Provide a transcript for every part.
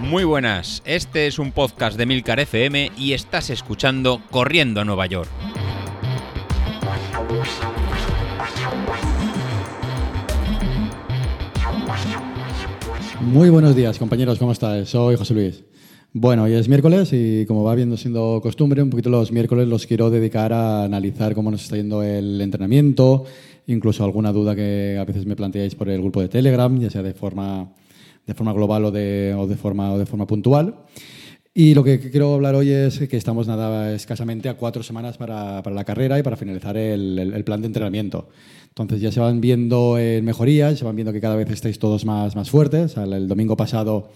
Muy buenas, este es un podcast de Milcar FM y estás escuchando Corriendo a Nueva York. Muy buenos días, compañeros, ¿cómo estáis? Soy José Luis. Bueno, hoy es miércoles y como va viendo siendo costumbre, un poquito los miércoles los quiero dedicar a analizar cómo nos está yendo el entrenamiento, incluso alguna duda que a veces me planteáis por el grupo de Telegram, ya sea de forma de forma global o de, o de, forma, o de forma puntual. Y lo que quiero hablar hoy es que estamos nada escasamente a cuatro semanas para, para la carrera y para finalizar el, el, plan de entrenamiento. Entonces ya se van viendo mejorías, se van viendo que cada vez estáis todos más, más fuertes. El, el domingo pasado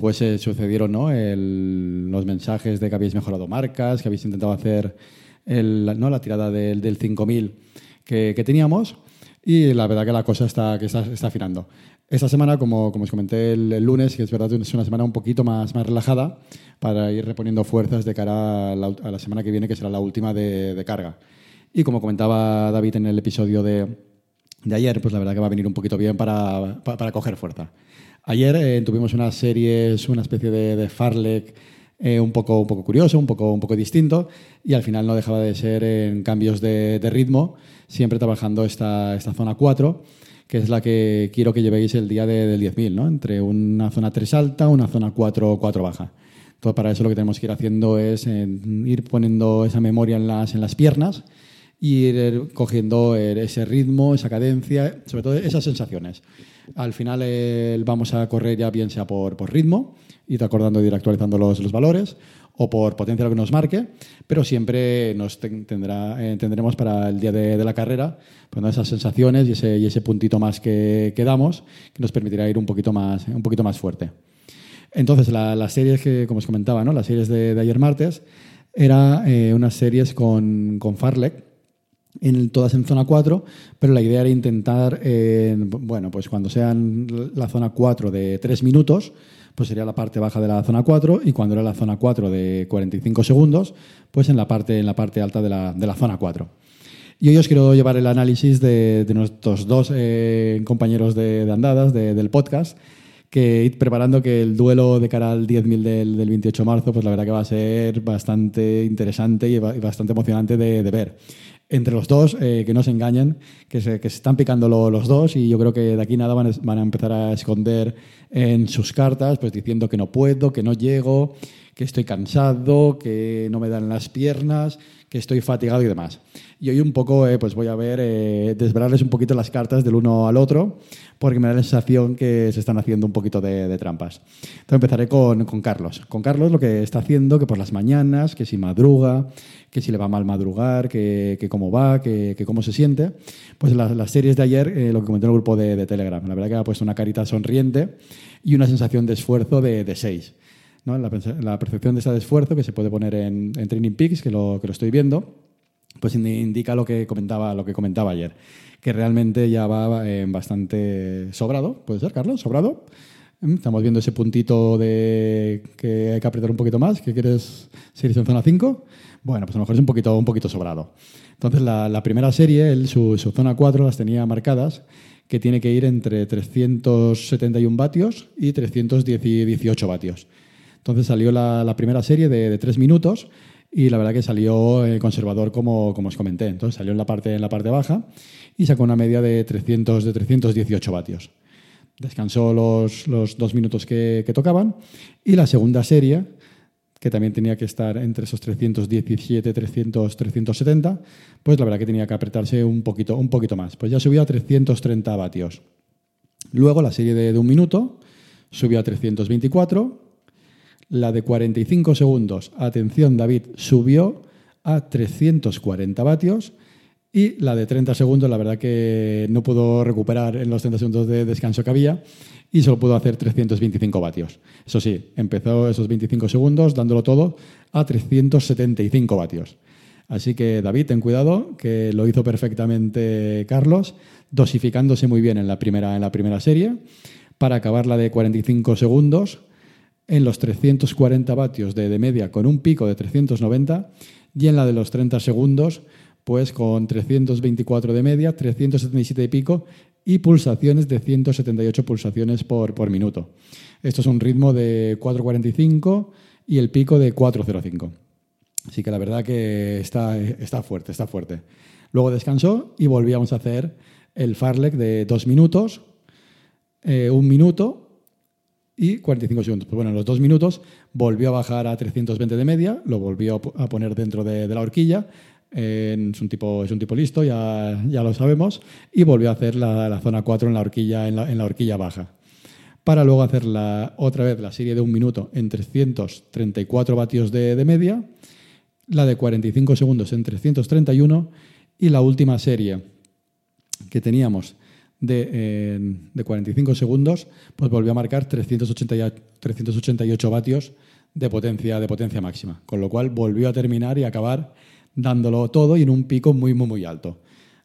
pues eh, sucedieron ¿no? los mensajes de que habéis mejorado marcas, que habéis intentado hacer ¿no? la tirada del, del 5000 que, que, teníamos y la verdad que la cosa está, que está, está afinando. Esta semana, como, como os comenté el, el, lunes, que es verdad es una semana un poquito más, más relajada para ir reponiendo fuerzas de cara a la, a la semana que viene, que será la última de, de, carga. Y como comentaba David en el episodio de, de ayer, pues la verdad que va a venir un poquito bien para, para, para coger fuerza. Ayer eh, tuvimos unas series, una especie de, de Farlek eh, un, poco, un poco curioso, un poco, un poco distinto, y al final no dejaba de ser en cambios de, de ritmo, siempre trabajando esta, esta zona 4 que es la que quiero que llevéis el día de, del 10.000, ¿no? entre una zona 3 alta, una zona 4, 4 baja. Entonces, para eso lo que tenemos que ir haciendo es eh, ir poniendo esa memoria en las, en las piernas y ir cogiendo ese ritmo, esa cadencia, sobre todo esas sensaciones. Al final eh, vamos a correr ya bien sea por, por ritmo, ir acordando y ir actualizando los, los valores, o por potencia lo que nos marque, pero siempre nos tendrá, eh, tendremos para el día de, de la carrera pues, esas sensaciones y ese, y ese puntito más que, que, damos que nos permitirá ir un poquito más, un poquito más fuerte. Entonces, la, las series que, como os comentaba, ¿no? las series de, de ayer martes, eran eh, unas series con, con Farlek, en, todas en zona 4, pero la idea era intentar, eh, bueno, pues cuando sean la zona 4 de 3 minutos, pues sería la parte baja de la zona 4 y cuando era la zona 4 de 45 segundos, pues en la parte, en la parte alta de la, de la zona 4. Y hoy os quiero llevar el análisis de, de nuestros dos eh, compañeros de, andadas de, del podcast, que ir preparando que el duelo de cara al 10.000 del, del 28 de marzo, pues la verdad que va a ser bastante interesante y, bastante emocionante de ver entre los dos, eh, que no se engañen, que se, que se están picando lo, los dos y yo creo que de aquí nada van, van, a empezar a esconder en sus cartas, pues diciendo que no puedo, que no llego, que estoy cansado, que no me dan las piernas, que estoy fatigado y demás. Y hoy un poco eh, pues voy a ver, eh, desvelarles un poquito las cartas del uno al otro, porque me da la sensación que se están haciendo un poquito de, de trampas. Entonces empezaré con, con, Carlos. Con Carlos lo que está haciendo, que por las mañanas, que si madruga, que si le va mal madrugar, que, que cómo va, que, que, cómo se siente, pues las, las series de ayer, eh, lo que comenté en el grupo de, de, Telegram, la verdad que ha puesto una carita sonriente y una sensación de esfuerzo de 6. ¿no? La, la, percepción de ese esfuerzo que se puede poner en, en Training Peaks, que lo, que lo estoy viendo, pues indica lo que comentaba, lo que comentaba ayer, que realmente ya va eh, bastante sobrado, ¿puede ser, Carlos? ¿Sobrado? Mm, estamos viendo ese puntito de que hay que apretar un poquito más, que quieres seguir en zona 5. Bueno, pues a lo mejor es un poquito, un poquito sobrado. Entonces, la, primera serie, él, su, zona 4 las tenía marcadas, que tiene que ir entre 371 vatios y 318 vatios. Entonces salió la, primera serie de, de, tres minutos y la verdad que salió eh, conservador como, como os comenté. Entonces salió en la, parte, en la parte baja y sacó una media de, 300, de 318 vatios. Descansó los, los dos minutos que, que tocaban y la segunda serie, que también tenía que estar entre esos 317, 300, 370, pues la verdad que tenía que apretarse un poquito, un poquito más. Pues ya subió a 330 vatios. Luego la serie de, de un minuto subió a 324 la de 45 segundos, atención David, subió a 340 vatios y la de 30 segundos, la verdad que no pudo recuperar en los 30 segundos de descanso que había y solo pudo hacer 325 vatios. Eso sí, empezó esos 25 segundos dándolo todo a 375 vatios. Así que David, ten cuidado, que lo hizo perfectamente Carlos, dosificándose muy bien en la primera, en la primera serie, para acabar la de 45 segundos en los 340 vatios de, de, media con un pico de 390 y en la de los 30 segundos pues con 324 de media, 377 y pico y pulsaciones de 178 pulsaciones por, por minuto. Esto es un ritmo de 4.45 y el pico de 4.05. Así que la verdad que está, está fuerte, está fuerte. Luego descansó y volvíamos a hacer el farlek de dos minutos, eh, un minuto y 45 segundos. Pues bueno, en los dos minutos volvió a bajar a 320 de media, lo volvió a poner dentro de, la horquilla. es, un tipo, es un tipo listo, ya, ya lo sabemos, y volvió a hacer la, zona 4 en la horquilla, en la, horquilla baja. Para luego hacer la, otra vez la serie de un minuto en 334 vatios de, de media, la de 45 segundos en 331 y la última serie que teníamos de, 45 segundos, pues volvió a marcar 388 vatios de potencia, de potencia máxima. Con lo cual volvió a terminar y acabar dándolo todo y en un pico muy, muy, muy alto.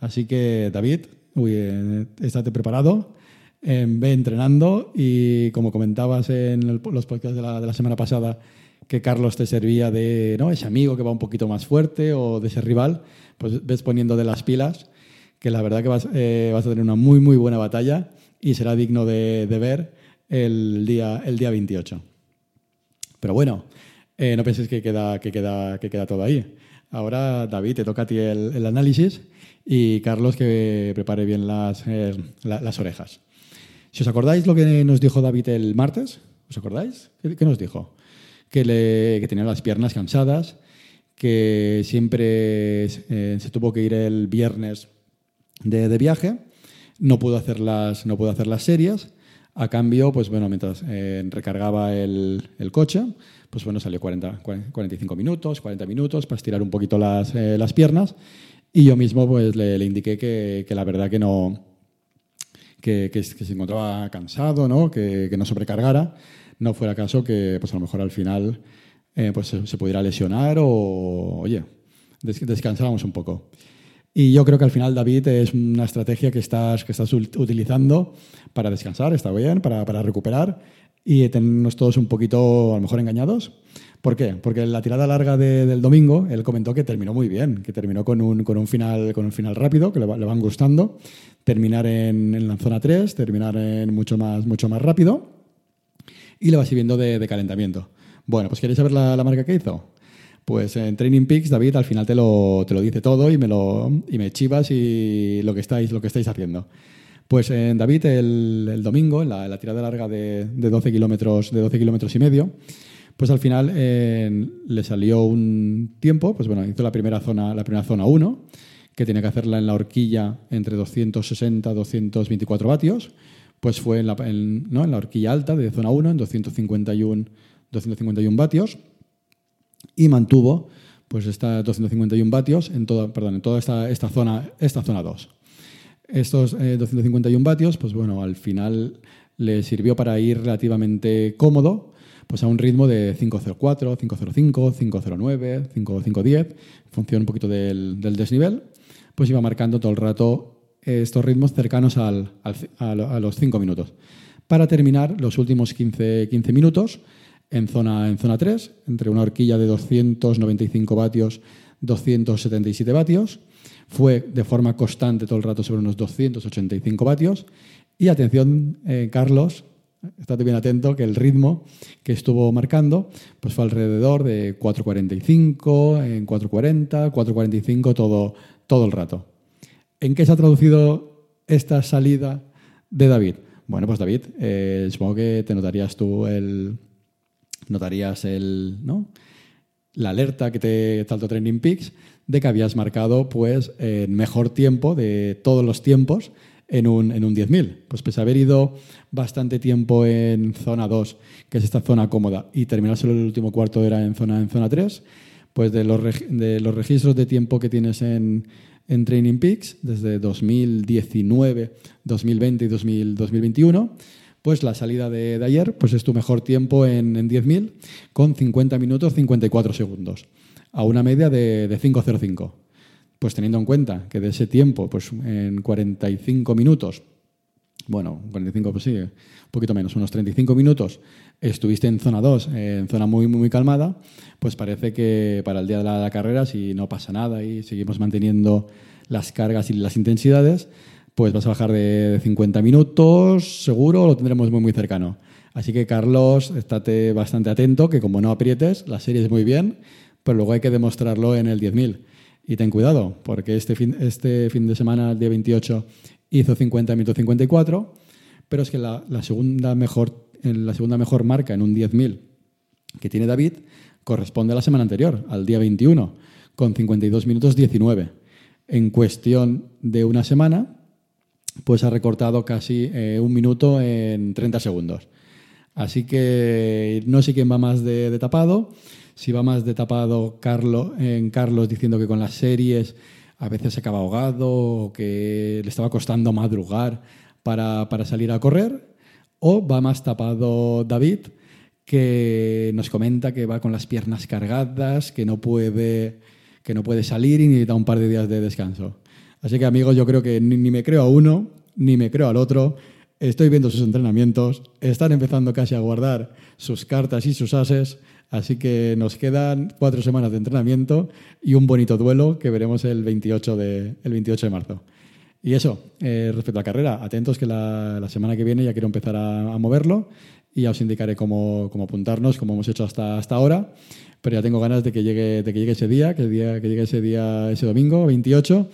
Así que, David, eh, estate preparado, eh, ve entrenando y como comentabas en los podcasts de la, de la semana pasada, que Carlos te servía de ¿no? ese amigo que va un poquito más fuerte o de ese rival, pues ves poniendo de las pilas, que la verdad que vas, eh, vas a tener una muy, muy buena batalla y será digno de, ver el día, el día 28. Pero bueno, eh, no penséis que queda, que, queda, que queda todo ahí. Ahora, David, te toca a ti el, análisis y Carlos que prepare bien las, eh, las orejas. Si os acordáis lo que nos dijo David el martes, ¿os acordáis? qué nos dijo? que, le, tenía las piernas cansadas, que siempre se tuvo que ir el viernes de, viaje, no pudo, hacer las, no pudo hacer las series. A cambio, pues bueno, mientras eh, recargaba el, coche, pues bueno, salió 40, 45 minutos, 40 minutos para estirar un poquito las, eh, las piernas. Y yo mismo pues le, indiqué que, la verdad que no, que, se encontraba cansado, ¿no? Que, que, no sobrecargara no fuera caso que pues a lo mejor al final eh, pues se, pudiera lesionar o, oye, descansáramos un poco. Y yo creo que al final, David, es una estrategia que estás, que estás utilizando para descansar, está bien, para, para recuperar y tenernos todos un poquito, a lo mejor, engañados. ¿Por qué? Porque la tirada larga del domingo, él comentó que terminó muy bien, que terminó con un, con un, final, con un final rápido, que le, van gustando, terminar en, en, la zona 3, terminar en mucho más, mucho más rápido y le va sirviendo de, calentamiento. Bueno, pues ¿queréis saber la, marca que hizo? Pues en Training Peaks, David al final te lo, te lo dice todo y me, lo, y me chivas y lo que estáis, lo que estáis haciendo. Pues en David el, domingo, en la, tirada larga de, de 12 kilómetros de 12 kilómetros y medio, pues al final le salió un tiempo, pues bueno, hizo la primera zona, la primera zona 1, que tenía que hacerla en la horquilla entre 260 y 224 vatios pues fue en la, ¿no? en la horquilla alta de zona 1, en 251, 251 vatios, y mantuvo pues esta 251 vatios en toda, perdón, en toda esta, esta, zona, esta zona 2. Estos 251 eh, vatios, pues bueno, al final le sirvió para ir relativamente cómodo, pues a un ritmo de 504, 505, 509, 5510, en función un poquito del, del desnivel, pues iba marcando todo el rato estos ritmos cercanos al, a los 5 minutos. Para terminar, los últimos 15, 15 minutos en zona, en zona 3, entre una horquilla de 295 vatios, 277 vatios. Fue de forma constante todo el rato sobre unos 285 vatios. Y atención, eh, Carlos, estate bien atento, que el ritmo que estuvo marcando pues fue alrededor de 4.45, en 4.40, 4.45 todo, todo el rato. ¿En qué se ha traducido esta salida de David? Bueno, pues David, eh, supongo que te notarías tú el. Notarías el. ¿no? La alerta que te saltó Training Peaks de que habías marcado pues el mejor tiempo de todos los tiempos en un, en un 10.000. Pues pese a haber ido bastante tiempo en zona 2, que es esta zona cómoda, y terminar solo el último cuarto era en zona, en zona 3, pues de los, de los registros de tiempo que tienes en, en Training Peaks desde 2019, 2020 y 2021, pues la salida de, ayer pues es tu mejor tiempo en, 10.000 con 50 minutos 54 segundos, a una media de, de 5.05. Pues teniendo en cuenta que de ese tiempo, pues en 45 minutos, bueno, 45 pues sí, un poquito menos, unos 35 minutos, estuviste en zona 2, en zona muy, muy, calmada, pues parece que para el día de la, carrera, si no pasa nada y seguimos manteniendo las cargas y las intensidades, pues vas a bajar de 50 minutos, seguro, lo tendremos muy, muy cercano. Así que, Carlos, estate bastante atento, que como no aprietes, la serie es muy bien, pero luego hay que demostrarlo en el 10.000. Y ten cuidado, porque este fin, este fin de semana, el día 28, hizo 50 minutos 54, pero es que la, segunda, mejor, la segunda mejor marca en un 10.000 que tiene David corresponde a la semana anterior, al día 21, con 52 minutos 19. En cuestión de una semana, pues ha recortado casi eh, un minuto en 30 segundos. Así que no sé quién va más de, tapado. Si va más de tapado Carlos, en Carlos diciendo que con las series a veces se acaba ahogado o que le estaba costando madrugar para, para salir a correr. O va más tapado David, que nos comenta que va con las piernas cargadas, que no puede, que no puede salir y necesita un par de días de descanso. Así que amigos, yo creo que ni, me creo a uno, ni me creo al otro. Estoy viendo sus entrenamientos, están empezando casi a guardar sus cartas y sus ases, así que nos quedan cuatro semanas de entrenamiento y un bonito duelo que veremos el 28 de, el 28 de marzo. Y eso, eh, respecto a la carrera, atentos que la, semana que viene ya quiero empezar a, moverlo y ya os indicaré cómo, apuntarnos, como hemos hecho hasta, hasta ahora. Pero ya tengo ganas de que llegue, de que llegue ese día, que, día, que llegue ese día, ese domingo 28,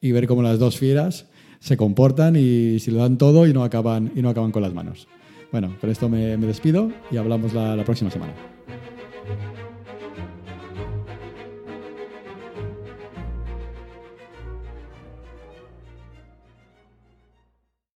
y ver cómo las dos fieras se comportan y si lo dan todo y no acaban, y no acaban con las manos. Bueno, con esto me, despido y hablamos la próxima semana.